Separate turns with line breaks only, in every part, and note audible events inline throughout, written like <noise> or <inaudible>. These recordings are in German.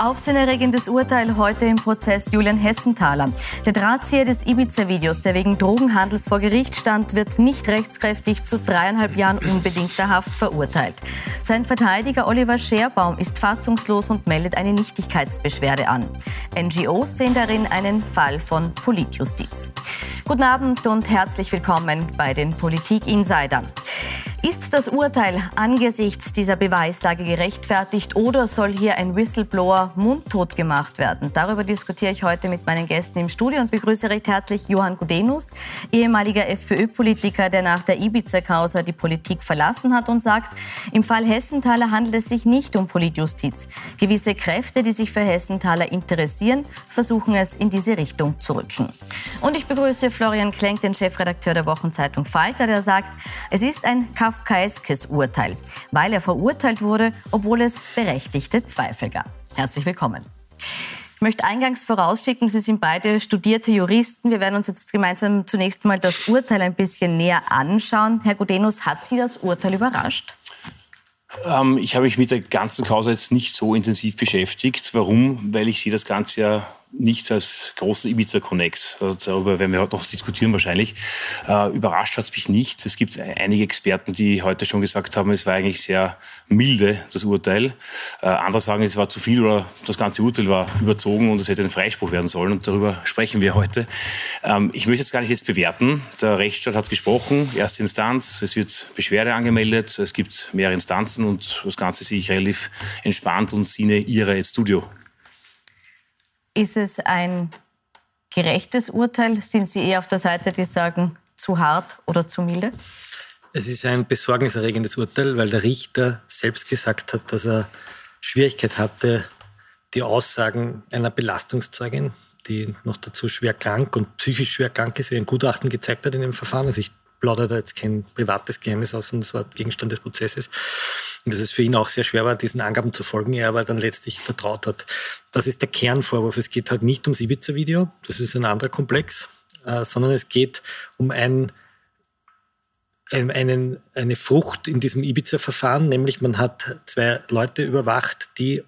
Aufsehenerregendes Urteil heute im Prozess Julian Hessenthaler. Der Drahtzieher des Ibiza-Videos, der wegen Drogenhandels vor Gericht stand, wird nicht rechtskräftig zu dreieinhalb Jahren unbedingter Haft verurteilt. Sein Verteidiger Oliver Scherbaum ist fassungslos und meldet eine Nichtigkeitsbeschwerde an. NGOs sehen darin einen Fall von Politjustiz. Guten Abend und herzlich willkommen bei den Politik-Insider. Ist das Urteil angesichts dieser Beweislage gerechtfertigt oder soll hier ein Whistleblower mundtot gemacht werden? Darüber diskutiere ich heute mit meinen Gästen im Studio und begrüße recht herzlich Johann Gudenus, ehemaliger FPÖ-Politiker, der nach der Ibiza-Causa die Politik verlassen hat und sagt, im Fall Hessenthaler handelt es sich nicht um Politjustiz. Gewisse Kräfte, die sich für Hessenthaler interessieren, versuchen es in diese Richtung zu rücken. Und ich begrüße Florian Klenk, den Chefredakteur der Wochenzeitung Falter, der sagt, es ist ein kafkaeskes Urteil, weil er verurteilt wurde, obwohl es berechtigte Zweifel gab. Herzlich willkommen. Ich möchte eingangs vorausschicken, Sie sind beide studierte Juristen. Wir werden uns jetzt gemeinsam zunächst mal das Urteil ein bisschen näher anschauen. Herr Gudenus, hat Sie das Urteil überrascht?
Ähm, ich habe mich mit der ganzen Causa jetzt nicht so intensiv beschäftigt. Warum? Weil ich sehe das Ganze ja nicht als großen Ibiza-Connex. Also darüber werden wir heute noch diskutieren wahrscheinlich. Äh, überrascht hat es mich nicht. Es gibt einige Experten, die heute schon gesagt haben, es war eigentlich sehr milde, das Urteil. Äh, andere sagen, es war zu viel oder das ganze Urteil war überzogen und es hätte ein Freispruch werden sollen. Und darüber sprechen wir heute. Ähm, ich möchte jetzt gar nicht jetzt bewerten. Der Rechtsstaat hat gesprochen, erste Instanz. Es wird Beschwerde angemeldet. Es gibt mehrere Instanzen und das Ganze sehe ich relativ entspannt und sine ihre Studio.
Ist es ein gerechtes Urteil? Sind Sie eher auf der Seite, die sagen, zu hart oder zu milde?
Es ist ein besorgniserregendes Urteil, weil der Richter selbst gesagt hat, dass er Schwierigkeit hatte, die Aussagen einer Belastungszeugin, die noch dazu schwer krank und psychisch schwer krank ist, wie ein Gutachten gezeigt hat in dem Verfahren. Also ich plaudere da jetzt kein privates Geheimnis aus, sondern es war Gegenstand des Prozesses. Und dass es für ihn auch sehr schwer war, diesen Angaben zu folgen, er aber dann letztlich vertraut hat. Das ist der Kernvorwurf. Es geht halt nicht ums Ibiza-Video, das ist ein anderer Komplex, äh, sondern es geht um ein, ein, einen, eine Frucht in diesem Ibiza-Verfahren, nämlich man hat zwei Leute überwacht, die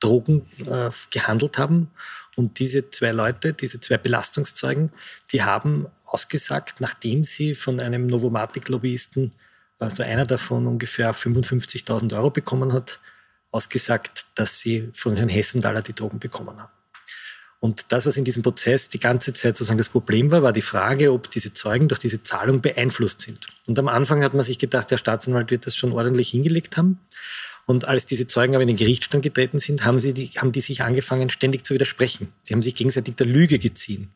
Drogen äh, gehandelt haben. Und diese zwei Leute, diese zwei Belastungszeugen, die haben ausgesagt, nachdem sie von einem Novomatic-Lobbyisten also einer davon ungefähr 55.000 Euro bekommen hat, ausgesagt, dass sie von Herrn Hessenthaler die Drogen bekommen haben. Und das, was in diesem Prozess die ganze Zeit sozusagen das Problem war, war die Frage, ob diese Zeugen durch diese Zahlung beeinflusst sind. Und am Anfang hat man sich gedacht, der Staatsanwalt wird das schon ordentlich hingelegt haben. Und als diese Zeugen aber in den Gerichtsstand getreten sind, haben, sie die, haben die sich angefangen, ständig zu widersprechen. Sie haben sich gegenseitig der Lüge geziehen.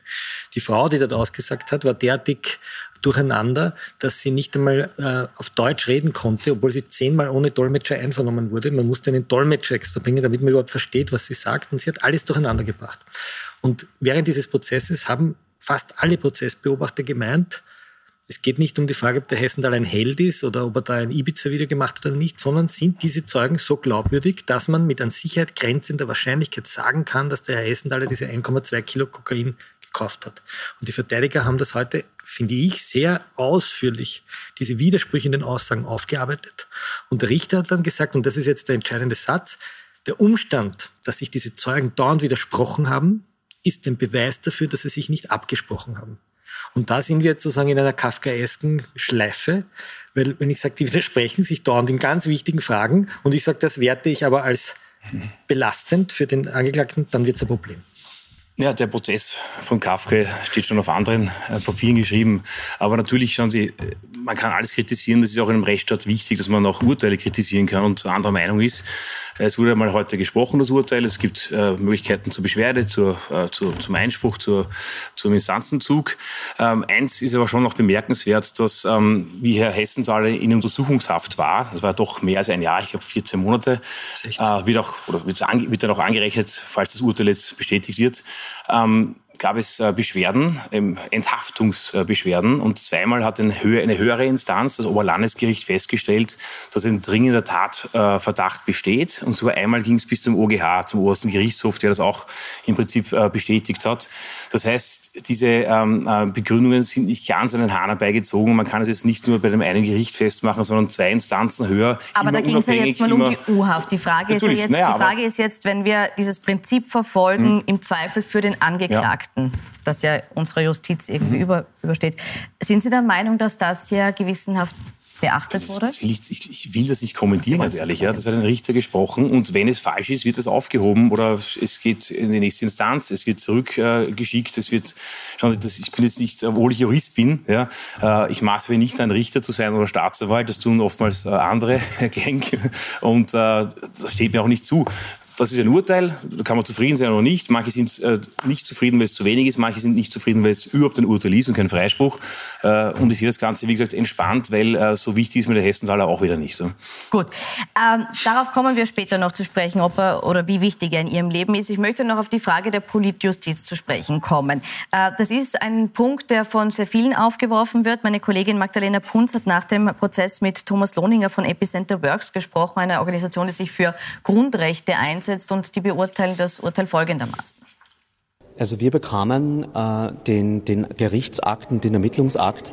Die Frau, die dort ausgesagt hat, war derartig durcheinander, dass sie nicht einmal äh, auf Deutsch reden konnte, obwohl sie zehnmal ohne Dolmetscher einvernommen wurde. Man musste einen Dolmetscher extra bringen, damit man überhaupt versteht, was sie sagt. Und sie hat alles durcheinander gebracht. Und während dieses Prozesses haben fast alle Prozessbeobachter gemeint, es geht nicht um die Frage, ob der Hessendal ein Held ist oder ob er da ein Ibiza-Video gemacht hat oder nicht, sondern sind diese Zeugen so glaubwürdig, dass man mit an Sicherheit grenzender Wahrscheinlichkeit sagen kann, dass der Herr Hessendal diese 1,2 Kilo Kokain gekauft hat. Und die Verteidiger haben das heute, finde ich, sehr ausführlich, diese Widersprüche in den Aussagen aufgearbeitet. Und der Richter hat dann gesagt, und das ist jetzt der entscheidende Satz, der Umstand, dass sich diese Zeugen dauernd widersprochen haben, ist ein Beweis dafür, dass sie sich nicht abgesprochen haben. Und da sind wir jetzt sozusagen in einer kafkaesken Schleife, weil wenn ich sage, die widersprechen sich dauernd in ganz wichtigen Fragen und ich sage, das werte ich aber als belastend für den Angeklagten, dann wird es ein Problem.
Ja, der Prozess von Kafka steht schon auf anderen äh, Papieren geschrieben. Aber natürlich schauen Sie, man kann alles kritisieren. Das ist auch in einem Rechtsstaat wichtig, dass man auch Urteile kritisieren kann und anderer Meinung ist. Es wurde einmal heute gesprochen, das Urteil. Es gibt äh, Möglichkeiten zur Beschwerde, zur, äh, zur, zum Einspruch, zur, zum Instanzenzug. Ähm, eins ist aber schon noch bemerkenswert, dass, ähm, wie Herr Hessenthaler in Untersuchungshaft war, das war doch mehr als ein Jahr, ich glaube 14 Monate, äh, wird, auch, oder wird, wird dann auch angerechnet, falls das Urteil jetzt bestätigt wird. Ähm, gab es äh, Beschwerden, ähm, Enthaftungsbeschwerden und zweimal hat eine, höhere, Instanz, das Oberlandesgericht, festgestellt, dass ein dringender Tatverdacht besteht und sogar einmal ging es bis zum OGH, zum obersten Gerichtshof, der das auch im Prinzip äh, bestätigt hat. Das heißt, diese ähm, äh, Begründungen sind nicht ganz an den Hahn herbeigezogen. Man kann es jetzt nicht nur bei dem einen Gericht festmachen, sondern zwei Instanzen höher.
Aber da ging es ja jetzt mal um die U-Haft. Die Frage ist ja jetzt, naja, die Frage ist jetzt, wenn wir dieses Prinzip verfolgen, hm. im Zweifel für den Angeklagten, ja. Das ja unsere Justiz irgendwie hm. über, übersteht. Sind Sie der Meinung, dass das ja gewissenhaft beachtet wurde?
Das, das will ich, ich, ich, will das nicht kommentieren, ganz ehrlich. Ja. Das hat ein Richter gesprochen und wenn es falsch ist, wird das aufgehoben oder es geht in die nächste Instanz, es wird zurückgeschickt, äh, es wird, schauen Sie, das, ich bin jetzt nicht, obwohl ich Jurist bin, ja, äh, ich maße mir nicht ein Richter zu sein oder Staatsanwalt, das tun oftmals äh, andere, <laughs> Genk, und äh, das steht mir auch nicht zu. Das ist ein Urteil, da kann man zufrieden sein oder nicht. Manche sind äh, nicht zufrieden, weil es zu wenig ist, manche sind nicht zufrieden, weil es überhaupt ein Urteil ist und kein Freispruch. Äh, und ich sehe das Ganze, wie gesagt, entspannt, weil äh, so wichtig ist mir der Hessenthaler auch wieder nicht. So.
Gut, ähm, darauf kommen wir später noch zu sprechen, ob er oder wie wichtig er in Ihrem Leben ist. Ich möchte noch auf die Frage der Politjustiz zu sprechen kommen. Äh, das ist ein Punkt, der von sehr vielen aufgeworfen wird. Meine Kollegin Magdalena Punz hat nach dem Prozess mit Thomas Lohninger von Epicenter Works gesprochen, einer Organisation, die sich für Grundrechte einsetzt einsetzt und die beurteilen das Urteil folgendermaßen.
Also wir bekamen äh, den, den Gerichtsakten, den Ermittlungsakt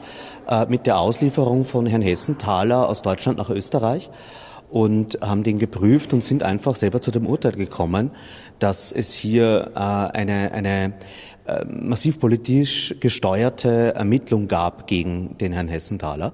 äh, mit der Auslieferung von Herrn Hessenthaler aus Deutschland nach Österreich und haben den geprüft und sind einfach selber zu dem Urteil gekommen, dass es hier äh, eine, eine massiv politisch gesteuerte Ermittlung gab gegen den Herrn Hessenthaler.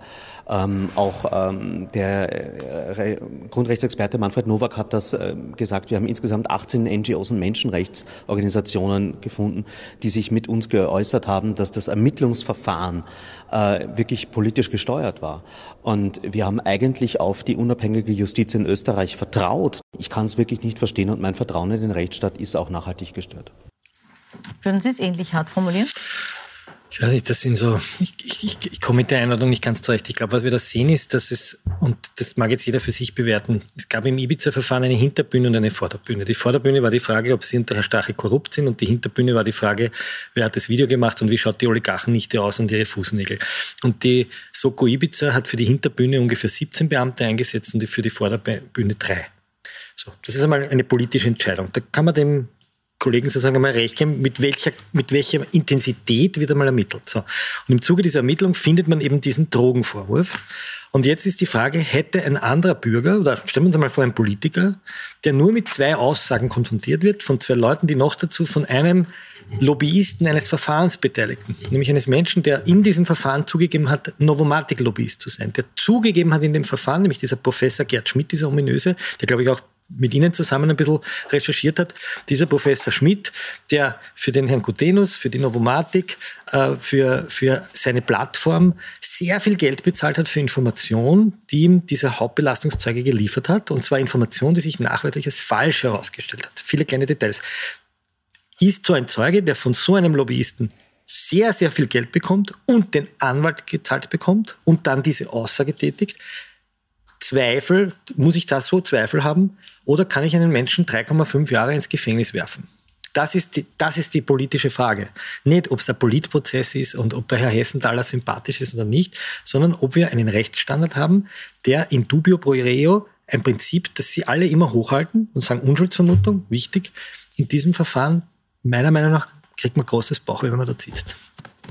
Ähm, auch ähm, der äh, Grundrechtsexperte Manfred Nowak hat das äh, gesagt. Wir haben insgesamt 18 NGOs und Menschenrechtsorganisationen gefunden, die sich mit uns geäußert haben, dass das Ermittlungsverfahren äh, wirklich politisch gesteuert war. Und wir haben eigentlich auf die unabhängige Justiz in Österreich vertraut. Ich kann es wirklich nicht verstehen und mein Vertrauen in den Rechtsstaat ist auch nachhaltig gestört.
Würden Sie es ähnlich hart formulieren?
Ich weiß nicht, das sind so, ich, ich, ich komme mit der Einladung nicht ganz zurecht. Ich glaube, was wir da sehen ist, dass es, und das mag jetzt jeder für sich bewerten, es gab im Ibiza-Verfahren eine Hinterbühne und eine Vorderbühne. Die Vorderbühne war die Frage, ob sie unter Herr Stache korrupt sind und die Hinterbühne war die Frage, wer hat das Video gemacht und wie schaut die Oligarchennichte aus und ihre Fußnägel. Und die Soko Ibiza hat für die Hinterbühne ungefähr 17 Beamte eingesetzt und für die Vorderbühne drei. So, das ist einmal eine politische Entscheidung. Da kann man dem Kollegen sozusagen einmal recht geben, mit welcher, mit welcher Intensität wird einmal ermittelt. So. Und im Zuge dieser Ermittlung findet man eben diesen Drogenvorwurf. Und jetzt ist die Frage, hätte ein anderer Bürger, oder stellen wir uns einmal vor, ein Politiker, der nur mit zwei Aussagen konfrontiert wird, von zwei Leuten, die noch dazu von einem Lobbyisten eines Verfahrens beteiligten, nämlich eines Menschen, der in diesem Verfahren zugegeben hat, Novomatic-Lobbyist zu sein, der zugegeben hat in dem Verfahren, nämlich dieser Professor Gerd Schmidt, dieser ominöse, der glaube ich auch mit Ihnen zusammen ein bisschen recherchiert hat, dieser Professor Schmidt, der für den Herrn Gutenus, für die Novomatik, äh, für, für seine Plattform sehr viel Geld bezahlt hat für Information, die ihm dieser Hauptbelastungszeuge geliefert hat. Und zwar Information, die sich nachweislich als falsch herausgestellt hat. Viele kleine Details. Ist so ein Zeuge, der von so einem Lobbyisten sehr, sehr viel Geld bekommt und den Anwalt gezahlt bekommt und dann diese Aussage tätigt, Zweifel, muss ich da so Zweifel haben? Oder kann ich einen Menschen 3,5 Jahre ins Gefängnis werfen? Das ist, die, das ist die politische Frage. Nicht, ob es ein Politprozess ist und ob der Herr Hessenthaler sympathisch ist oder nicht, sondern ob wir einen Rechtsstandard haben, der in dubio pro reo ein Prinzip, das Sie alle immer hochhalten und sagen Unschuldsvermutung, wichtig. In diesem Verfahren, meiner Meinung nach, kriegt man großes Bauch, wenn man da sitzt.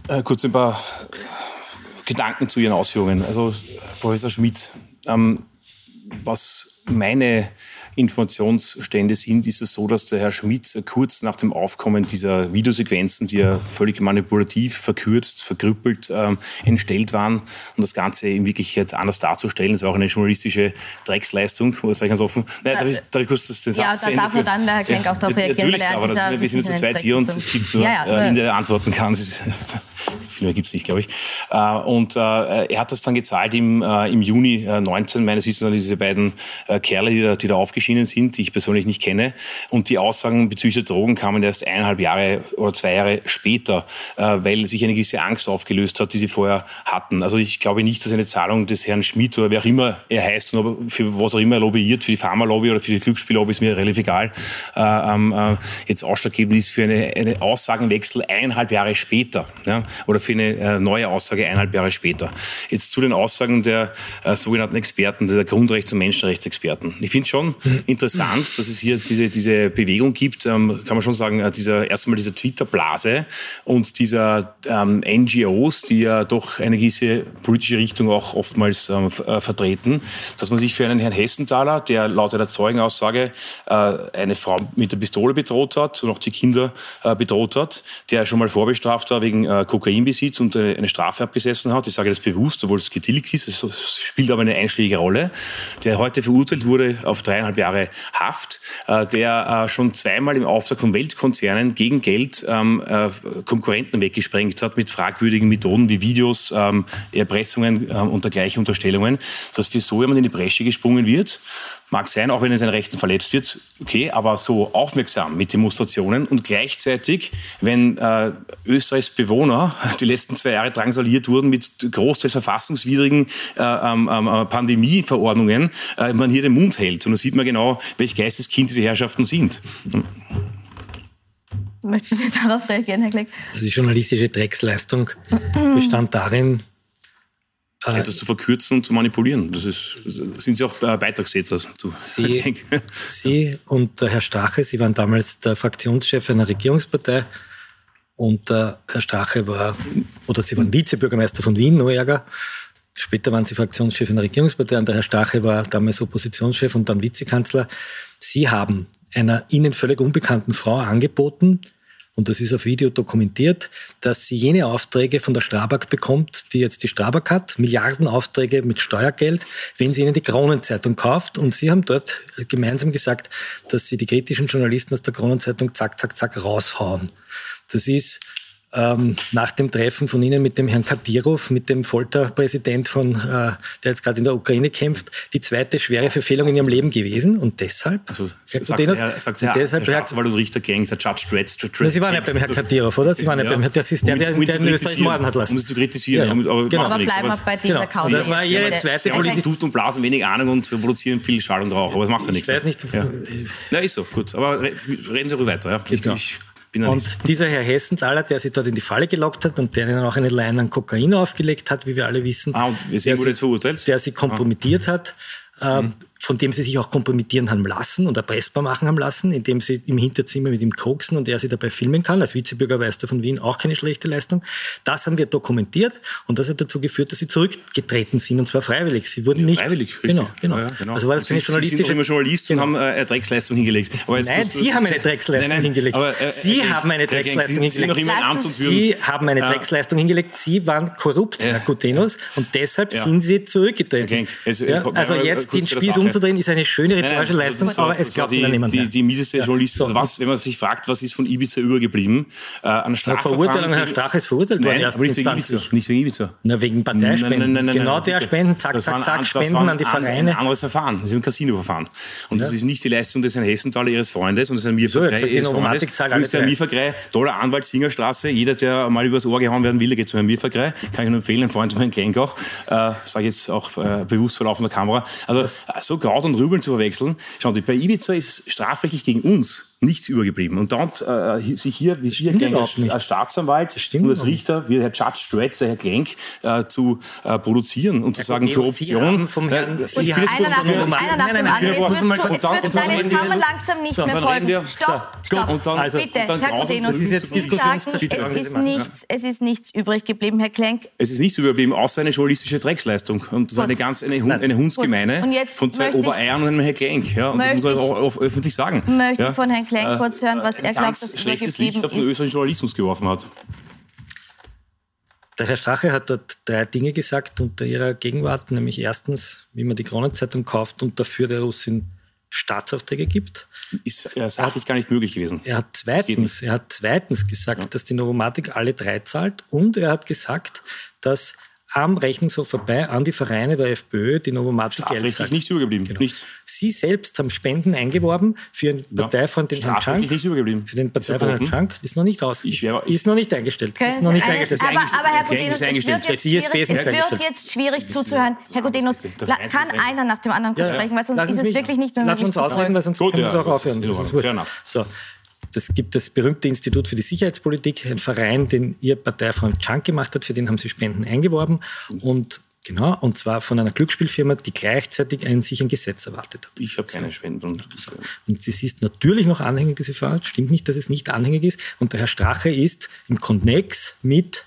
Äh, kurz ein paar Gedanken zu Ihren Ausführungen. Also Professor Schmidt, ähm, was meine Informationsstände sind, ist es so, dass der Herr Schmidt kurz nach dem Aufkommen dieser Videosequenzen, die ja völlig manipulativ, verkürzt, verkrüppelt ähm, entstellt waren, um das Ganze in Wirklichkeit anders darzustellen. Das war auch eine journalistische Drecksleistung, sage ich ganz offen. Nein, darf, ich, darf ich kurz das, den
Satz Ja, da darf dann der Herr Klenk auch darauf reagieren,
er aber das, wir sind zu zweit hier und es gibt nur, ja, ja, äh, in der Antworten kann. Viel mehr gibt es nicht, glaube ich. Äh, und äh, er hat das dann gezahlt im, äh, im Juni 19, meines Wissens, diese beiden Kerle, die da, die da aufgeschienen sind, die ich persönlich nicht kenne. Und die Aussagen bezüglich der Drogen kamen erst eineinhalb Jahre oder zwei Jahre später, weil sich eine gewisse Angst aufgelöst hat, die sie vorher hatten. Also ich glaube nicht, dass eine Zahlung des Herrn Schmidt oder wer auch immer er heißt und für was auch immer er lobbyiert, für die Pharmalobby oder für die Glücksspiellobby, ist mir relativ egal, ähm, jetzt ausschlaggebend ist für eine, eine Aussagenwechsel eineinhalb Jahre später ja, oder für eine äh, neue Aussage eineinhalb Jahre später. Jetzt zu den Aussagen der äh, sogenannten Experten, der Grundrechts- und Menschenrechtsexperten. Ich finde schon mhm. interessant, dass es hier diese, diese Bewegung gibt, ähm, kann man schon sagen, äh, dieser, erstmal dieser Twitter-Blase und dieser ähm, NGOs, die ja doch eine gewisse politische Richtung auch oftmals ähm, äh, vertreten, dass man sich für einen Herrn Hessenthaler, der laut einer Zeugenaussage äh, eine Frau mit der Pistole bedroht hat und auch die Kinder bedroht hat, der schon mal vorbestraft war wegen äh, Kokainbesitz und äh, eine Strafe abgesessen hat. Ich sage das bewusst, obwohl es getilgt ist. Es spielt aber eine einschlägige Rolle. Der heute verurteilt wurde auf dreieinhalb Jahre Haft, äh, der äh, schon zweimal im Auftrag von Weltkonzernen gegen Geld ähm, äh, Konkurrenten weggesprengt hat mit fragwürdigen Methoden wie Videos, ähm, Erpressungen ähm, und dergleichen Unterstellungen, dass für so jemand in die Bresche gesprungen wird Mag sein, auch wenn er in seinen Rechten verletzt wird, okay, aber so aufmerksam mit Demonstrationen und gleichzeitig, wenn Österreichs Bewohner die letzten zwei Jahre drangsaliert wurden mit großteils verfassungswidrigen äh, ähm, ähm, Pandemieverordnungen, äh, man hier den Mund hält. Und da sieht man genau, welch Geisteskind diese Herrschaften sind.
Möchten Sie darauf reagieren, Herr Kleck?
Also die journalistische Drecksleistung bestand darin,
äh, etwas zu verkürzen und zu manipulieren. Das, ist, das sind Sie auch Beitragstäter.
Sie, <laughs> Sie und der Herr Strache, Sie waren damals der Fraktionschef einer Regierungspartei und der Herr Strache war, oder Sie waren Vizebürgermeister von Wien, noch ärger. Später waren Sie Fraktionschef in der Regierungspartei und der Herr Strache war damals Oppositionschef und dann Vizekanzler. Sie haben einer Ihnen völlig unbekannten Frau angeboten, und das ist auf Video dokumentiert, dass sie jene Aufträge von der Strabag bekommt, die jetzt die Strabag hat, Milliardenaufträge mit Steuergeld, wenn sie ihnen die Kronenzeitung kauft. Und sie haben dort gemeinsam gesagt, dass sie die kritischen Journalisten aus der Kronenzeitung zack, zack, zack raushauen. Das ist ähm, nach dem Treffen von Ihnen mit dem Herrn Kadirov, mit dem Folterpräsident von, äh, der jetzt gerade in der Ukraine kämpft, die zweite schwere Verfehlung in Ihrem Leben gewesen. Und deshalb,
also, Herr sagt, Herr, sagt Herr, deshalb, Herr Richter Gang, der Judge Dredz.
Sie waren ja beim Herrn Kadirov, oder? Sie waren ja, beim Herrn, das ist der, der, der in Österreich morden hat lassen.
Um es zu kritisieren. Ja,
aber, genau. aber bleiben wir bei dieser genau. Kause.
Das war Ihre zweite
Politik. tut und blasen wenig Ahnung und produzieren viel Schall und Rauch, aber das macht ja nichts. Ich weiß nicht. Ja. ja, ist so, gut. Aber reden Sie ruhig weiter. Ja. Ich, ich,
und <laughs> dieser Herr Hessenthaler, der sich dort in die Falle gelockt hat und der ihnen auch eine Line an Kokain aufgelegt hat, wie wir alle wissen.
Ah, und
der,
wurde jetzt verurteilt?
Der sie kompromittiert ah. hat. Äh, mhm von dem sie sich auch kompromittieren haben lassen und erpressbar machen haben lassen, indem sie im Hinterzimmer mit ihm koksen und er sie dabei filmen kann. Als Vizebürgermeister von Wien auch keine schlechte Leistung. Das haben wir dokumentiert und das hat dazu geführt, dass sie zurückgetreten sind und zwar freiwillig. Sie wurden ja, nicht.
Freiwillig,
richtig. Genau, genau. Ja, genau.
Also war das keine sie, journalistische. Sie sind immer Journalist genau. und haben äh, eine Drecksleistung hingelegt.
nein, Sie haben eine Drecksleistung nein, nein, hingelegt. Aber, äh, Sie äh, haben eine Drecksleistung hingelegt. Sie haben eine Drecksleistung hingelegt. Sie waren korrupt, Herr Gutenus, und deshalb sind Sie zurückgetreten. Also, also jetzt den Spieß umzudrehen, ist eine schöne rhetorische Leistung,
also aber es glaubt die, niemand mehr. Die, die mieseste ja. Journalistin, so. was, wenn man sich fragt, was ist von Ibiza übergeblieben?
Äh, an Verurteilung, Herr Strache ist verurteilt worden,
aber nicht wegen Ibiza. Nicht wegen Ibiza.
Na, wegen Parteispenden. Nein, nein, nein, genau der Spenden, zack, zack, zack, Spenden an die Vereine.
ein anderes Verfahren. Das ist ein Casino-Verfahren. Und das ist nicht die Leistung des Herrn Hessenthaler, Ihres Freundes, und das ist ein Mirvergrei Ihres Freundes. ist der Mirvergrei, toller Anwalt, Singerstraße. Jeder, der mal übers Ohr gehauen werden will, der geht zu Herrn Mirvergrei. Kann ich nur empfehlen, ein Freund von Herrn Klenkauch. Äh, sage jetzt auch äh, bewusst vor laufender Kamera. Also so Kraut und Rübeln zu verwechseln. Schauen Sie, bei Ibiza ist strafrechtlich gegen uns nichts übergeblieben. Und dann äh, sich hier, wie Sie erklären, als, als Staatsanwalt und als Richter, wie Herr Judge Stretz, Herr Klenk, äh, zu äh, produzieren und zu sagen, Korruption.
Vom Herrn, äh, ich bin einer nach, dem, einer nach dem anderen. Jetzt, jetzt kann man langsam nicht mehr folgen. Stopp, stopp. Und dann, also, Bitte, Herr Gudenus, Sie sagen, es ist, nichts, es ist nichts übrig geblieben, Herr Klenk.
Es ist nichts übrig geblieben, außer eine journalistische Drecksleistung. Und war eine ganz eine, eine Hundsgemeine von zwei Obereiern und Herrn Klenk. Ja, und das muss man auch öffentlich sagen.
Möchte von Herrn Klein äh, kurz hören, was er glaubt, dass
schlechtes Licht auf den österreichischen Journalismus geworfen hat.
Der Herr Strache hat dort drei Dinge gesagt unter ihrer Gegenwart, nämlich erstens, wie man die Kronenzeitung kauft und dafür der Russin Staatsaufträge gibt.
Ist ja, sachlich gar nicht möglich gewesen.
Er hat zweitens, er hat zweitens gesagt, ja. dass die Novomatic alle drei zahlt und er hat gesagt, dass am Rechnungshof vorbei an die Vereine der FPÖ, die Novomatic
Geld zahlt. nichts übergeblieben. Genau. Nichts.
Sie selbst haben Spenden eingeworben für einen ja. Parteifreund, den Herrn Schank.
nichts übergeblieben.
Für den Parteifreund Herrn Schank ist noch nicht raus.
Ist,
ist, noch nicht eingestellt. Ist noch nicht
eine,
eingestellt.
Aber, aber Herr Gudenus, es wird jetzt schwierig, es wird jetzt schwierig zuzuhören. Herr Gudenus, kann einer nach dem anderen kurz sprechen, weil sonst ist es wirklich nicht mehr
möglich Lass uns ausreden, weil sonst können wir es auch aufhören. So. Das gibt das berühmte Institut für die Sicherheitspolitik, ein Verein, den Ihr Parteifreund Chunk gemacht hat, für den haben Sie Spenden eingeworben. Und Genau, und zwar von einer Glücksspielfirma, die gleichzeitig ein, sich ein Gesetz erwartet hat.
Ich habe keine Spenden. Und,
und es ist natürlich noch anhängig, diese Frage. Stimmt nicht, dass es nicht anhängig ist. Und der Herr Strache ist im Konnex mit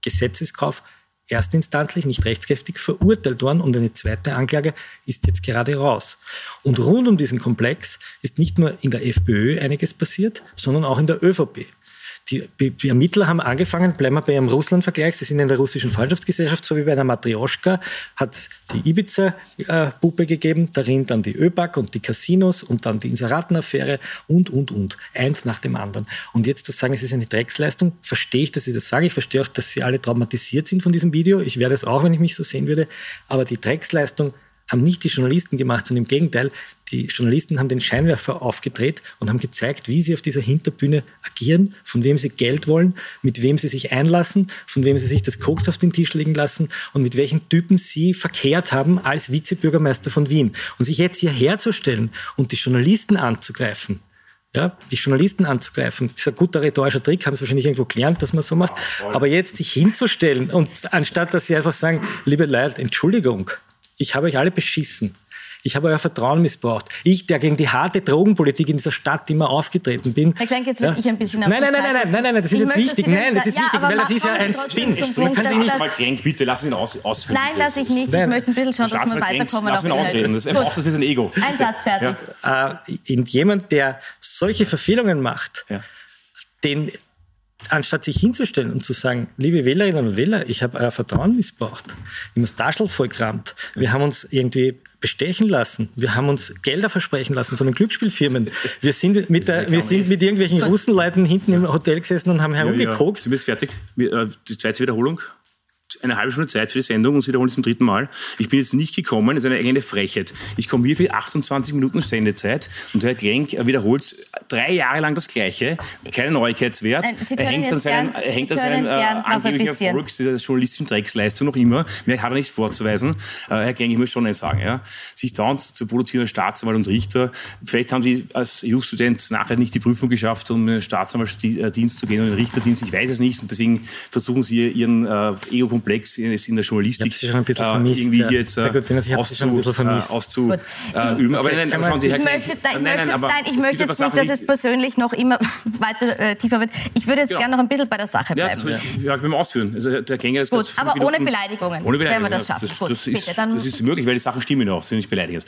Gesetzeskauf erstinstanzlich, nicht rechtskräftig verurteilt worden und eine zweite Anklage ist jetzt gerade raus. Und rund um diesen Komplex ist nicht nur in der FPÖ einiges passiert, sondern auch in der ÖVP. Die, die, Ermittler haben angefangen, bleiben wir bei einem Russland-Vergleich, sie sind in der russischen Fallschaftsgesellschaft, so wie bei einer Matrioschka, hat die Ibiza-Puppe gegeben, darin dann die ÖBAG und die Casinos und dann die Inseratenaffäre und, und, und. Eins nach dem anderen. Und jetzt zu sagen, es ist eine Drecksleistung, verstehe ich, dass ich das sage. Ich verstehe auch, dass Sie alle traumatisiert sind von diesem Video. Ich wäre das auch, wenn ich mich so sehen würde. Aber die Drecksleistung haben nicht die Journalisten gemacht, sondern im Gegenteil, die Journalisten haben den Scheinwerfer aufgedreht und haben gezeigt, wie sie auf dieser Hinterbühne agieren, von wem sie Geld wollen, mit wem sie sich einlassen, von wem sie sich das Koks auf den Tisch legen lassen und mit welchen Typen sie verkehrt haben als Vizebürgermeister von Wien. Und sich jetzt hierher zu stellen und die Journalisten anzugreifen, ja, die Journalisten anzugreifen. Das ist ein guter rhetorischer Trick, haben sie wahrscheinlich irgendwo gelernt, dass man so macht. Aber jetzt sich hinzustellen und anstatt, dass sie einfach sagen, liebe Leute, Entschuldigung, ich habe euch alle beschissen. Ich habe euer Vertrauen missbraucht. Ich, der gegen die harte Drogenpolitik in dieser Stadt immer aufgetreten bin.
Herr Klenk, jetzt will ja. ich ein bisschen
Nein, nein, nein, nein, nein, nein, das ist ich jetzt wichtig. Nein, das ist ja, wichtig, weil das ist ja ein Spin.
Man kann Sie nicht mal Klenk, bitte, lass ihn aus, ausführen.
Nein, lass ich nicht. Ich möchte ein bisschen schauen, dass wir weiterkommen.
Lass ihn ausreden. Das braucht das für sein Ego.
Ein Satz, fertig.
Ja. Äh, jemand, der solche Verfehlungen macht, ja. den anstatt sich hinzustellen und zu sagen, liebe Wählerinnen und Wähler, ich habe euer Vertrauen missbraucht, wir haben das Darstall vollkramt, wir haben uns irgendwie bestechen lassen, wir haben uns Gelder versprechen lassen von den Glücksspielfirmen, wir sind mit, der, wir sind mit irgendwelchen Russenleuten hinten im Hotel gesessen und haben herumgekokst.
Ja, ja. Sind wir fertig? Äh, die zweite Wiederholung? Eine halbe Stunde Zeit für die Sendung und Sie wiederholen es zum dritten Mal. Ich bin jetzt nicht gekommen, das ist eine eigene Frechheit. Ich komme hier für 28 Minuten Sendezeit und Herr Klenk wiederholt drei Jahre lang das Gleiche, keine Neuigkeitswert. er hängt an seinem, er hängt an seinem äh, angeblichen Erfolg, dieser journalistischen Drecksleistung noch immer. Mehr hat er nicht vorzuweisen. Äh, Herr Klenk, ich muss schon eins sagen, ja. sich dauernd zu produzieren als Staatsanwalt und Richter. Vielleicht haben Sie als Juststudent nachher nicht die Prüfung geschafft, um in den Staatsanwaltsdienst zu gehen und in den Richterdienst. Ich weiß es nicht und deswegen versuchen Sie Ihren äh, Ego-Komplex Komplex ist in der Journalistik
schon ein bisschen äh, vermisst,
irgendwie ja. jetzt äh, gut, ich auszu, ein bisschen vermisst. Äh, auszuüben.
Äh, aber nein, aber schauen Sie, Herr ich möchte, nein, ich nein, möchte, nein, ich möchte jetzt nicht, dass es persönlich noch immer <laughs> weiter äh, tiefer wird. Ich würde jetzt genau. gerne noch ein bisschen bei der Sache bleiben. Ja, das
ja. ja, wir ausführen. Also der Klinger das
Gut, aber ohne Beleidigungen.
Ohne Beleidigungen. Wenn
wir das schaffen.
Das, Gut, das, bitte, ist, das ist möglich, weil die Sachen stimmen auch, sind nicht beleidigend.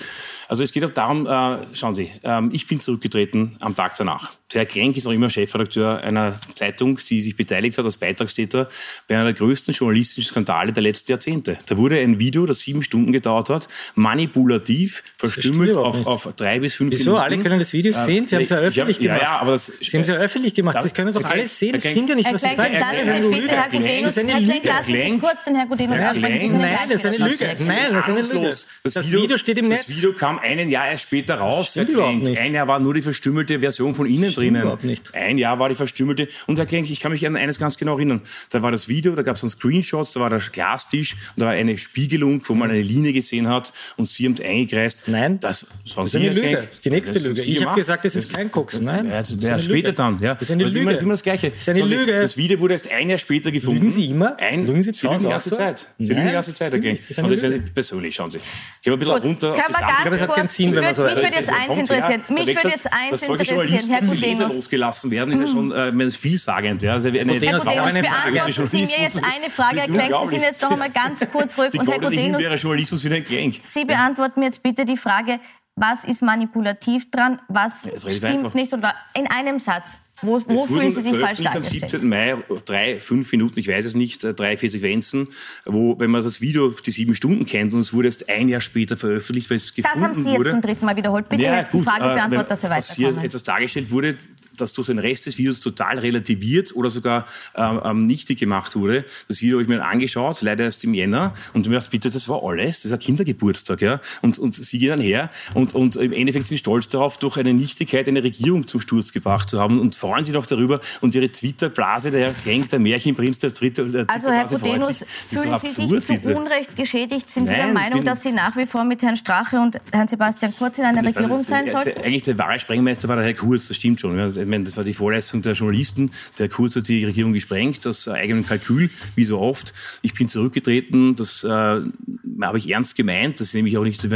Also es geht auch darum, äh, schauen Sie, ähm, ich bin zurückgetreten am Tag danach. Herr Klenk ist noch immer Chefredakteur einer Zeitung, die sich beteiligt hat als Beitragstäter bei einer der größten journalistischen Skandale der letzten Jahrzehnte. Da wurde ein Video, das sieben Stunden gedauert hat, manipulativ verstümmelt auf, auf, drei bis fünf
Wieso?
Minuten.
Alle können das Video äh, sehen? Sie haben es ja öffentlich
ja,
gemacht.
Ja, aber das,
Sie haben es ja öffentlich gemacht. Das können doch alles sehen. Das stimmt ja nicht, was Sie sagen.
Herr Herr Klenk, lassen Sie kurz den Herr Gudenus ansprechen.
Nein, das ist eine Lüge. Nein, das ist eine Lüge. Das Video steht im Netz.
Das Video kam ein Jahr erst später raus. Ein Jahr war nur die verstümmelte Version von Ihnen drinnen. Ein Jahr war die verstümmelte. Und Herr Klenk, ich kann mich an eines ganz genau erinnern. Da war das Video, da gab es dann Screenshots, da war der Glastisch und da war eine Spiegelung, wo man eine Linie gesehen hat und Sie haben eingekreist.
Nein, das, das, war das ist eine Lüge. Die nächste Lüge. Ich habe gesagt, das ist kein Koks. Nein,
ja, also, ja, später dann. Ja.
Das ist eine Lüge.
Das ist immer das Gleiche.
Das ist eine Lüge.
Das Video wurde erst ein Jahr später gefunden.
Lügen Sie immer?
Ein,
lügen Sie,
Sie lügen die ganze Zeit. Sie lügen die ganze Zeit, Herr Klenk. Das ist persönlich, schauen Sie. Ich habe ein bisschen runter.
Ich glaube, es hat keinen Sinn, wenn man so Mich würde jetzt eins interessieren. Mich würde jetzt eins interessieren, Herr Gudenus.
losgelassen werden, ist ja schon äh, vielsagend. Ja. Also eine,
Herr Gudenus, beantworten Sie mir jetzt eine Frage. Herr Klenk, Sie sind jetzt noch einmal ganz kurz ruhig.
und Herr Gudenus, Journalismus den Klenk.
Sie beantworten mir jetzt bitte die Frage, was ist manipulativ dran, was ja, stimmt nicht und in einem Satz. Wo, wo fühlen Sie sich falsch
am
dargestellt?
17. Mai, drei, fünf Minuten, ich weiß es nicht, äh, drei, vier Sequenzen, wo, wenn man das Video die sieben Stunden kennt und es wurde erst ein Jahr später veröffentlicht, weil es
Das
gefunden
haben Sie jetzt
wurde.
zum dritten Mal wiederholt. Bitte
Ja,
jetzt
gut,
die Frage
äh,
beantworten,
wenn-
dass wir
was hier
weiterkommen.
etwas dargestellt wurde, dass durch den Rest des Videos total relativiert oder sogar ähm, ähm, nichtig gemacht wurde. Das Video habe ich mir angeschaut, leider erst im Jänner, und mir gedacht, bitte, das war alles, das ist ein Kindergeburtstag, ja. Und, und sie gehen dann her und, und im Endeffekt sind stolz darauf, durch eine Nichtigkeit eine Regierung zum Sturz gebracht zu haben und freuen sich noch darüber. Und ihre Twitter-Blase, der Herr Klenk, der Märchenprinz der Twitter, der
Also Herr Gudenus, fühlen Sie sich zu
bitte.
Unrecht geschädigt? Sind Sie der
Nein,
Meinung, dass Sie nach wie vor mit Herrn Strache und Herrn Sebastian Kurz in einer Regierung
das-
sein
äh,
sollten?
Eigentlich der wahre Sprengmeister war der Herr Kurz, das stimmt schon. Ja. Ich meine, das war die Vorleistung der Journalisten. Der Kurz hat die Regierung gesprengt, aus eigenem Kalkül, wie so oft. Ich bin zurückgetreten, das äh, habe ich ernst gemeint. Das nehme ich auch nicht äh,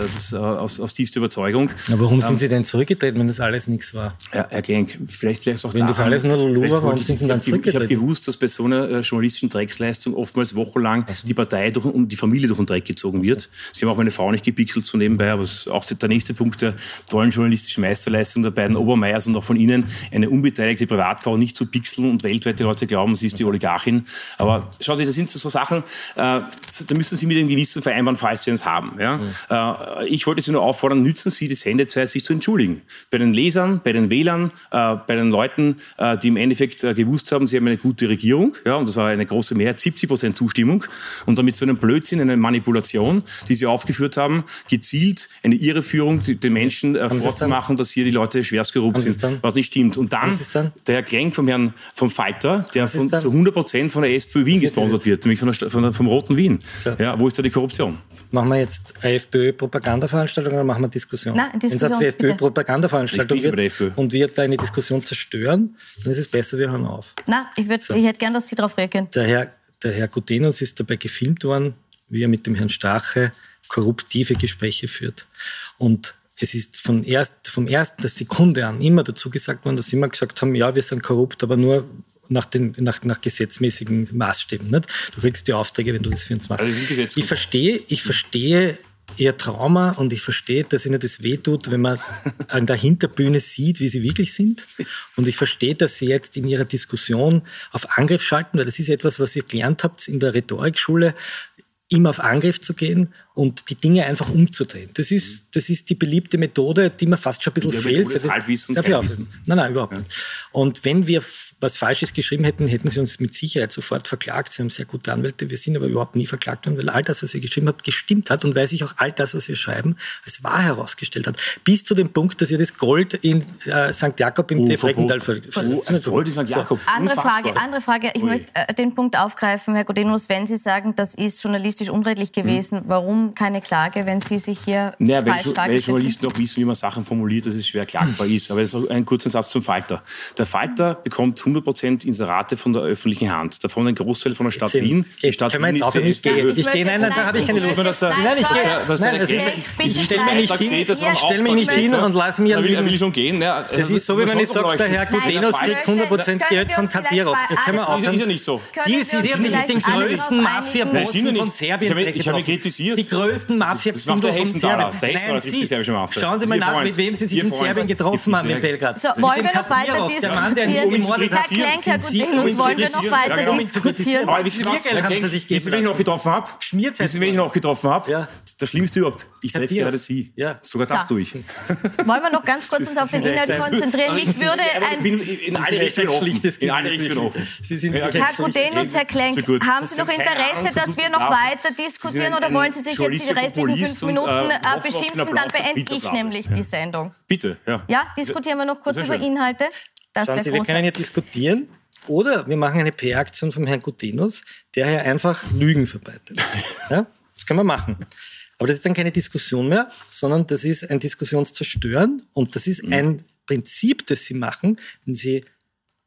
das, äh, aus, aus tiefster Überzeugung.
Ja, warum sind Sie denn zurückgetreten, wenn das alles nichts war?
Ja, Herr Klenk, vielleicht lässt auch
Wenn das
daran-
alles nur Lulu
vielleicht
war, warum sind Sie dann
hab- Ich habe
zurückgetreten?
gewusst, dass bei so einer äh, journalistischen Drecksleistung oftmals wochenlang die Partei durch, und die Familie durch den Dreck gezogen wird. Sie haben auch meine Frau nicht gepixelt so nebenbei, aber es ist auch der nächste Punkt der tollen journalistischen Meisterleistung der beiden Obermeiers und auch von Ihnen, eine unbeteiligte Privatfrau nicht zu pixeln und weltweit die Leute glauben, sie ist die Oligarchin. Aber schauen Sie, das sind so Sachen, äh, da müssen Sie mit dem Gewissen vereinbaren, falls Sie eins haben. Ja? Äh, ich wollte Sie nur auffordern, nützen Sie die Sendezeit, sich zu entschuldigen. Bei den Lesern, bei den Wählern, äh, bei den Leuten, äh, die im Endeffekt äh, gewusst haben, sie haben eine gute Regierung, ja, und das war eine große Mehrheit, 70 Prozent Zustimmung, und damit so einem Blödsinn, eine Manipulation, die Sie aufgeführt haben, gezielt eine Irreführung, den Menschen äh, vorzumachen, dass hier die Leute schwerst
es
sind, was nicht stimmt. Und dann,
dann?
der Herr Klenk vom Herrn vom Falter, der von, zu 100 Prozent von der SPÖ Wien gesponsert
es?
wird, nämlich von der, von der, vom Roten Wien.
So.
Ja, wo ist da die Korruption?
Machen wir jetzt eine FPÖ-Propagandaveranstaltung oder machen wir Diskussion?
Nein, Diskussion,
Wenn es eine. FPÖ-Propagandaveranstaltung wird
FPÖ.
und wir da eine Diskussion zerstören, dann ist es besser, wir hören auf.
Na, ich, würd, ich hätte gern, dass Sie darauf reagieren.
Der Herr, der Herr Gudenus ist dabei gefilmt worden, wie er mit dem Herrn Strache korruptive Gespräche führt. Und es ist von erst, vom ersten der Sekunde an immer dazu gesagt worden, dass sie immer gesagt haben, ja, wir sind korrupt, aber nur nach, den, nach, nach gesetzmäßigen Maßstäben. Nicht? Du kriegst die Aufträge, wenn du das für uns machst.
Also
ich verstehe, ich verstehe ihr Trauma und ich verstehe, dass ihnen das wehtut, wenn man <laughs> an der Hinterbühne sieht, wie sie wirklich sind. Und ich verstehe, dass sie jetzt in ihrer Diskussion auf Angriff schalten, weil das ist etwas, was ihr gelernt habt in der Rhetorikschule, immer auf Angriff zu gehen und die Dinge einfach umzudrehen. Das ist, das ist die beliebte Methode, die mir fast schon ein bisschen fehlt.
Methode ist Halbwissen,
Darf ich
kein
aufhören?
Wissen.
Nein, nein, überhaupt nicht. Und wenn wir was Falsches geschrieben hätten, hätten sie uns mit Sicherheit sofort verklagt. Sie haben sehr gute Anwälte. Wir sind aber überhaupt nie verklagt worden, weil all das, was wir geschrieben haben, gestimmt hat und weil sich auch all das, was wir schreiben, als wahr herausgestellt hat. Bis zu dem Punkt, dass ihr das Gold in äh, St. Jakob im
Oh,
Freckental ver
Oh, das Gold in St. Jakob.
Andere
Unfassbar.
Frage, andere Frage. Ich
Ui.
möchte äh, den Punkt aufgreifen, Herr Godenus, wenn Sie sagen, das ist journalistisch unredlich gewesen, warum keine Klage, wenn Sie sich hier
Naja, weil,
falsch
Jo- weil
dargestellt haben?
Journalisten auch wissen, wie man Sachen formuliert, dass es schwer klagbar ist. Aber noch einen kurzen Satz zum Falter. Der Falter bekommt 100% Inserate von der öffentlichen Hand. Davon ein Großteil von der Stadt. Wien. Die Stadt Wien ist die
Ich gehe.
SPÖ.
Ich gehe. Nein, nein, da habe ich keine Lust.
Nein,
ich gehe. ist-
ich
stell mich nicht hin.
stell mich nicht hin und lass mich
da will, ich schon gehen.
Das ist so, wie wenn ich sage, der Herr Gudenus kriegt 100% Geld von Kadirov.
vielleicht
Können wir
bei
Ist,
aufhören?
ist ja nicht so.
Sie,
uns
sind mit den größten Mafia-Bossen von. Serbien
Ich habe- ich habe
getroffen.
kritisiert.
Die größten mafia
Das macht der Hessenthaler. Der
Nein, Sie.
serbische Mafia.
Schauen Sie
Das
mal
ist
nach, mit wem Sie sich in. Serbien getroffen haben in. Belgrad.
Wollen wir noch weiter
Kadirov, der Mann, der ihn gemordet
Herr
hat.
Klenk, Herr
Sind Sie,
Gudenus,
um ihn
wollen wir noch weiter
Ja,
diskutieren?
Aber wissen Sie was? Wissen Sie, wen ich noch getroffen habe?
Schmierzeit-
Wissen Sie, wen ich noch getroffen habe?
Ja.
Das Schlimmste überhaupt. Ich treffe gerade Sie.
Ja.
Sogar das tue ich. <laughs>
Wollen wir noch ganz kurz uns auf den Inhalt konzentrieren? Mich würde
ich
ein...
bin in alle Richtungen offen. In alle Richtungen offen.
Herr Gudenus, Herr Klenk, haben Sie noch Interesse, dass wir noch weiter diskutieren oder wollen Sie sich jetzt die restlichen fünf Minuten
äh,
äh, beschimpfen? Dann beende ich nämlich die Sendung.
Bitte, ja.
Ja, diskutieren wir noch kurz über. Inhalte. Das
Schauen Sie, wir können hier diskutieren oder wir machen eine PR-Aktion vom Herrn Gutenus, der hier einfach Lügen verbreitet. <laughs> Ja, das können wir machen. Aber das ist dann keine Diskussion mehr, sondern das ist ein Diskussionszerstören und das ist ein Prinzip, das Sie machen, wenn Sie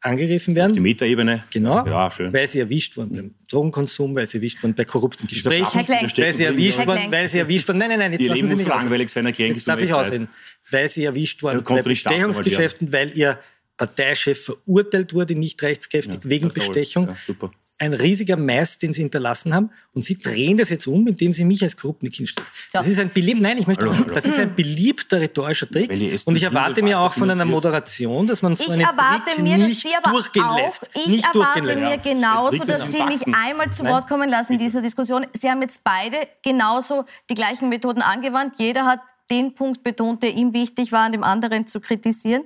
angegriffen werden.
Die Metaebene.
Genau,
Ja, schön.
weil sie erwischt wurden beim Drogenkonsum, weil sie erwischt wurden bei korrupten Gesprächen, weil sie erwischt wurden, weil sie erwischt wurden. Nein, nein, nein, jetzt
Ihr
lassen
Leben
Sie mich
langweilig sein, Klenk,
Jetzt darf ich ausreden. Weil sie erwischt
Ja,
wurden bei Bestechungsgeschäften, weil ihr Parteichef verurteilt wurde, nicht rechtskräftig, wegen
Ja, toll.
Bestechung.
Ja, super.
ein riesiger Mais, den Sie hinterlassen haben. Und Sie drehen das jetzt um, indem Sie mich als Korruptnik hinstellen. So. Das ist ein beliebter, nein, ich möchte, hallo, hallo. das ist ein beliebter rhetorischer Trick. Und ich erwarte mir auch von einer Moderation, dass man so
ich einen erwarte Trick mir, dass Sie aber durchgehen auch, lässt. Ich nicht erwarte mir genauso, dass Sie mich einmal zu Wort kommen lassen in dieser Diskussion. Sie haben jetzt beide genauso die gleichen Methoden angewandt. Jeder hat den Punkt betont, der ihm wichtig war, an dem anderen zu kritisieren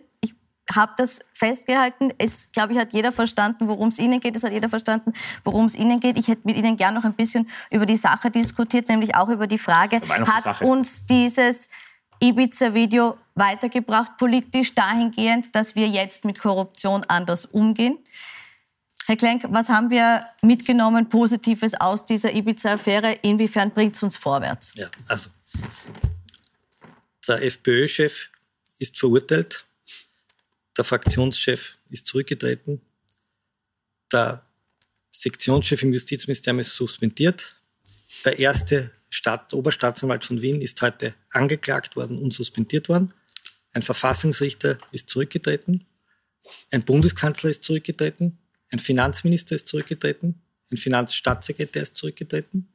habe das festgehalten. Es, glaube ich, hat jeder verstanden, worum es Ihnen geht. Es hat jeder verstanden, worum es Ihnen geht. Ich hätte mit Ihnen gerne noch ein bisschen über die Sache diskutiert, nämlich auch über die Frage, hat uns dieses Ibiza-Video weitergebracht, politisch dahingehend, dass wir jetzt mit Korruption anders umgehen? Herr Klenk, was haben wir mitgenommen Positives aus dieser Ibiza-Affäre? Inwiefern bringt es uns vorwärts?
Ja, also der FPÖ-Chef ist verurteilt der Fraktionschef ist zurückgetreten. Der Sektionschef im Justizministerium ist suspendiert. Der erste Stadt, Oberstaatsanwalt von Wien ist heute angeklagt worden und suspendiert worden. Ein Verfassungsrichter ist zurückgetreten. Ein Bundeskanzler ist zurückgetreten. Ein Finanzminister ist zurückgetreten. Ein Finanzstaatssekretär ist zurückgetreten.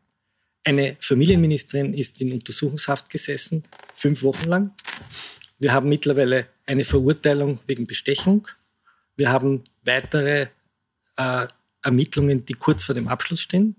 Eine Familienministerin ist in Untersuchungshaft gesessen, fünf Wochen lang. Wir haben mittlerweile eine Verurteilung wegen Bestechung. Wir haben weitere äh, Ermittlungen, die kurz vor dem Abschluss stehen.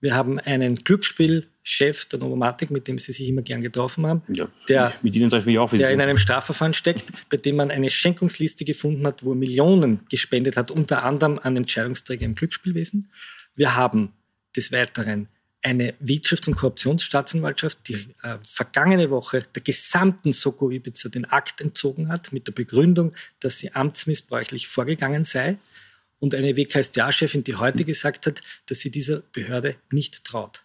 Wir haben einen Glücksspielchef der Novomatic, mit dem Sie sich immer gern getroffen haben, ja, der, mit Ihnen mich auch, der in einem Strafverfahren steckt, bei dem man eine Schenkungsliste gefunden hat, wo er Millionen gespendet hat, unter anderem an Entscheidungsträger im Glücksspielwesen. Wir haben des Weiteren eine Wirtschafts- und Korruptionsstaatsanwaltschaft, die äh, vergangene Woche der gesamten Soko Ibiza den Akt entzogen hat, mit der Begründung, dass sie amtsmissbräuchlich vorgegangen sei. Und eine WKStA-Chefin, die heute gesagt hat, dass sie dieser Behörde nicht traut.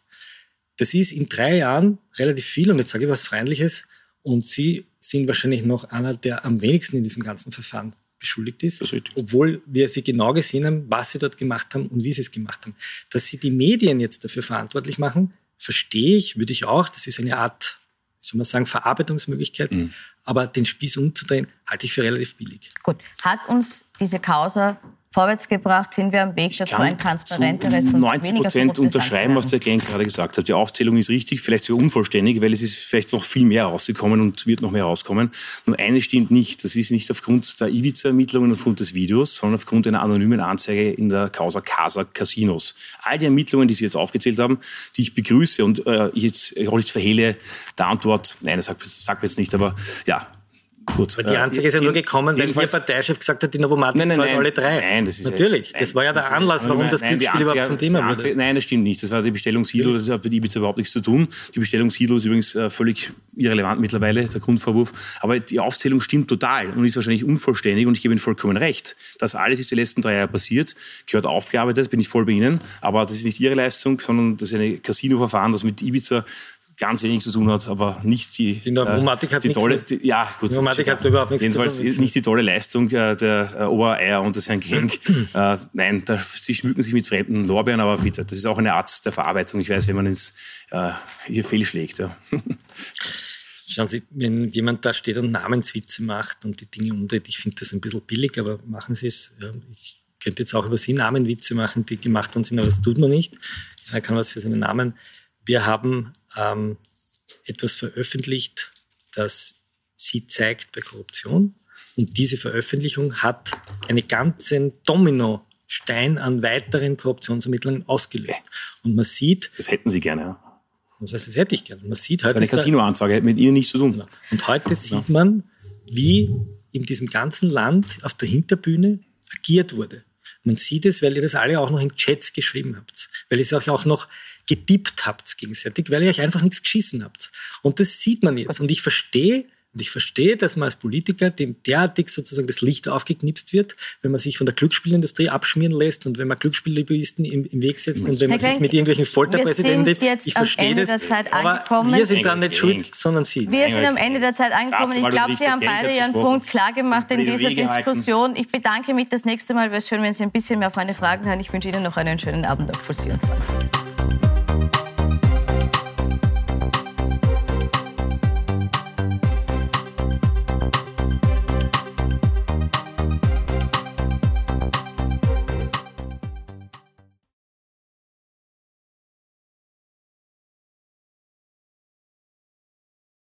Das ist in drei Jahren relativ viel und jetzt sage ich was Freundliches. Und Sie sind wahrscheinlich noch einer der am wenigsten in diesem ganzen Verfahren beschuldigt ist, obwohl wir sie genau gesehen haben, was sie dort gemacht haben und wie sie es gemacht haben. Dass sie die Medien jetzt dafür verantwortlich machen, verstehe ich, würde ich auch. Das ist eine Art, wie soll man sagen, Verarbeitungsmöglichkeit. Mhm. Aber den Spieß umzudrehen, halte ich für relativ billig.
Gut. Hat uns diese Causa vorwärts gebracht, sind wir am Weg dazu, ein transparenteres
und 90 Prozent unterschreiben, was der Glenn gerade gesagt hat. Die Aufzählung ist richtig, vielleicht sogar unvollständig, weil es ist vielleicht noch viel mehr rausgekommen und wird noch mehr rauskommen. Nur eines stimmt nicht. Das ist nicht aufgrund der Ibiza-Ermittlungen, aufgrund des Videos, sondern aufgrund einer anonymen Anzeige in der Causa Casa Casinos. All die Ermittlungen, die Sie jetzt aufgezählt haben, die ich begrüße und äh, ich jetzt, ich verhehle der Antwort, nein, das sagt, sagt jetzt nicht, aber ja,
Gut. Weil die Anzeige ist ja nur gekommen, weil Ihr Parteichef gesagt hat, die Novomatic nein, nein, zahlt alle drei. Nein, das ist Natürlich. Ja, das war ja der Anlass, warum das Glücksspiel überhaupt zum Thema
Anzeige, wurde. Nein, das stimmt nicht. Das war die Bestellungssiedel, das hat mit Ibiza überhaupt nichts zu tun. Die Bestellungssiedel ist übrigens äh, völlig irrelevant mittlerweile, der Grundvorwurf. Aber die Aufzählung stimmt total und ist wahrscheinlich unvollständig und ich gebe Ihnen vollkommen recht. Das alles ist die letzten drei Jahre passiert, gehört aufgearbeitet, bin ich voll bei Ihnen. Aber das ist nicht Ihre Leistung, sondern das ist ein Casino-Verfahren, das mit Ibiza ganz wenig zu tun hat, aber nicht die,
die Pneumatik äh, hat die tolle, die,
ja gut,
die Pneumatik hat überhaupt nichts
jedenfalls
zu tun.
nicht die tolle Leistung äh, der äh, Obereier und des Herrn Klenk. <clears throat> äh, nein, da, sie schmücken sich mit fremden Lorbeeren, aber bitte, das ist auch eine Art der Verarbeitung. Ich weiß, wenn man ins äh, hier fehlschlägt. Ja. <laughs>
Schauen Sie, wenn jemand da steht und Namenswitze macht und die Dinge umdreht, ich finde das ein bisschen billig, aber machen Sie es. Ja, ich könnte jetzt auch über Sie Namenwitze machen, die gemacht worden sind, aber das tut man nicht. Er kann was für seinen Namen wir haben ähm, etwas veröffentlicht, das sie zeigt bei Korruption. Und diese Veröffentlichung hat einen ganzen Dominostein an weiteren Korruptionsermittlungen ausgelöst. Und man sieht.
Das hätten Sie gerne, ja.
Das heißt, das hätte ich gerne. Man sieht heute.
eine Casinoanzeige hätte mit Ihnen nichts zu tun. Genau.
Und heute sieht man, wie in diesem ganzen Land auf der Hinterbühne agiert wurde. Man sieht es, weil ihr das alle auch noch in Chats geschrieben habt, weil ihr es euch auch noch getippt habt gegenseitig, weil ihr euch einfach nichts geschissen habt. Und das sieht man jetzt. Und ich verstehe, und ich verstehe, dass man als Politiker dem derartig sozusagen das Licht aufgeknipst wird, wenn man sich von der Glücksspielindustrie abschmieren lässt und wenn man Glücksspielliberisten im, im Weg setzt und wenn man sich mit irgendwelchen Folterpräsidenten
jetzt ich verstehe Ende das, der Zeit angekommen.
wir sind da nicht schuld, sondern Sie.
Wir sind am Ende der Zeit angekommen. Ich glaube, Sie haben beide Ihren Punkt klar gemacht in dieser Diskussion. Ich bedanke mich das nächste Mal. Wäre es schön, wenn Sie ein bisschen mehr auf meine Fragen hören. Ich wünsche Ihnen noch einen schönen Abend auf Puls 24.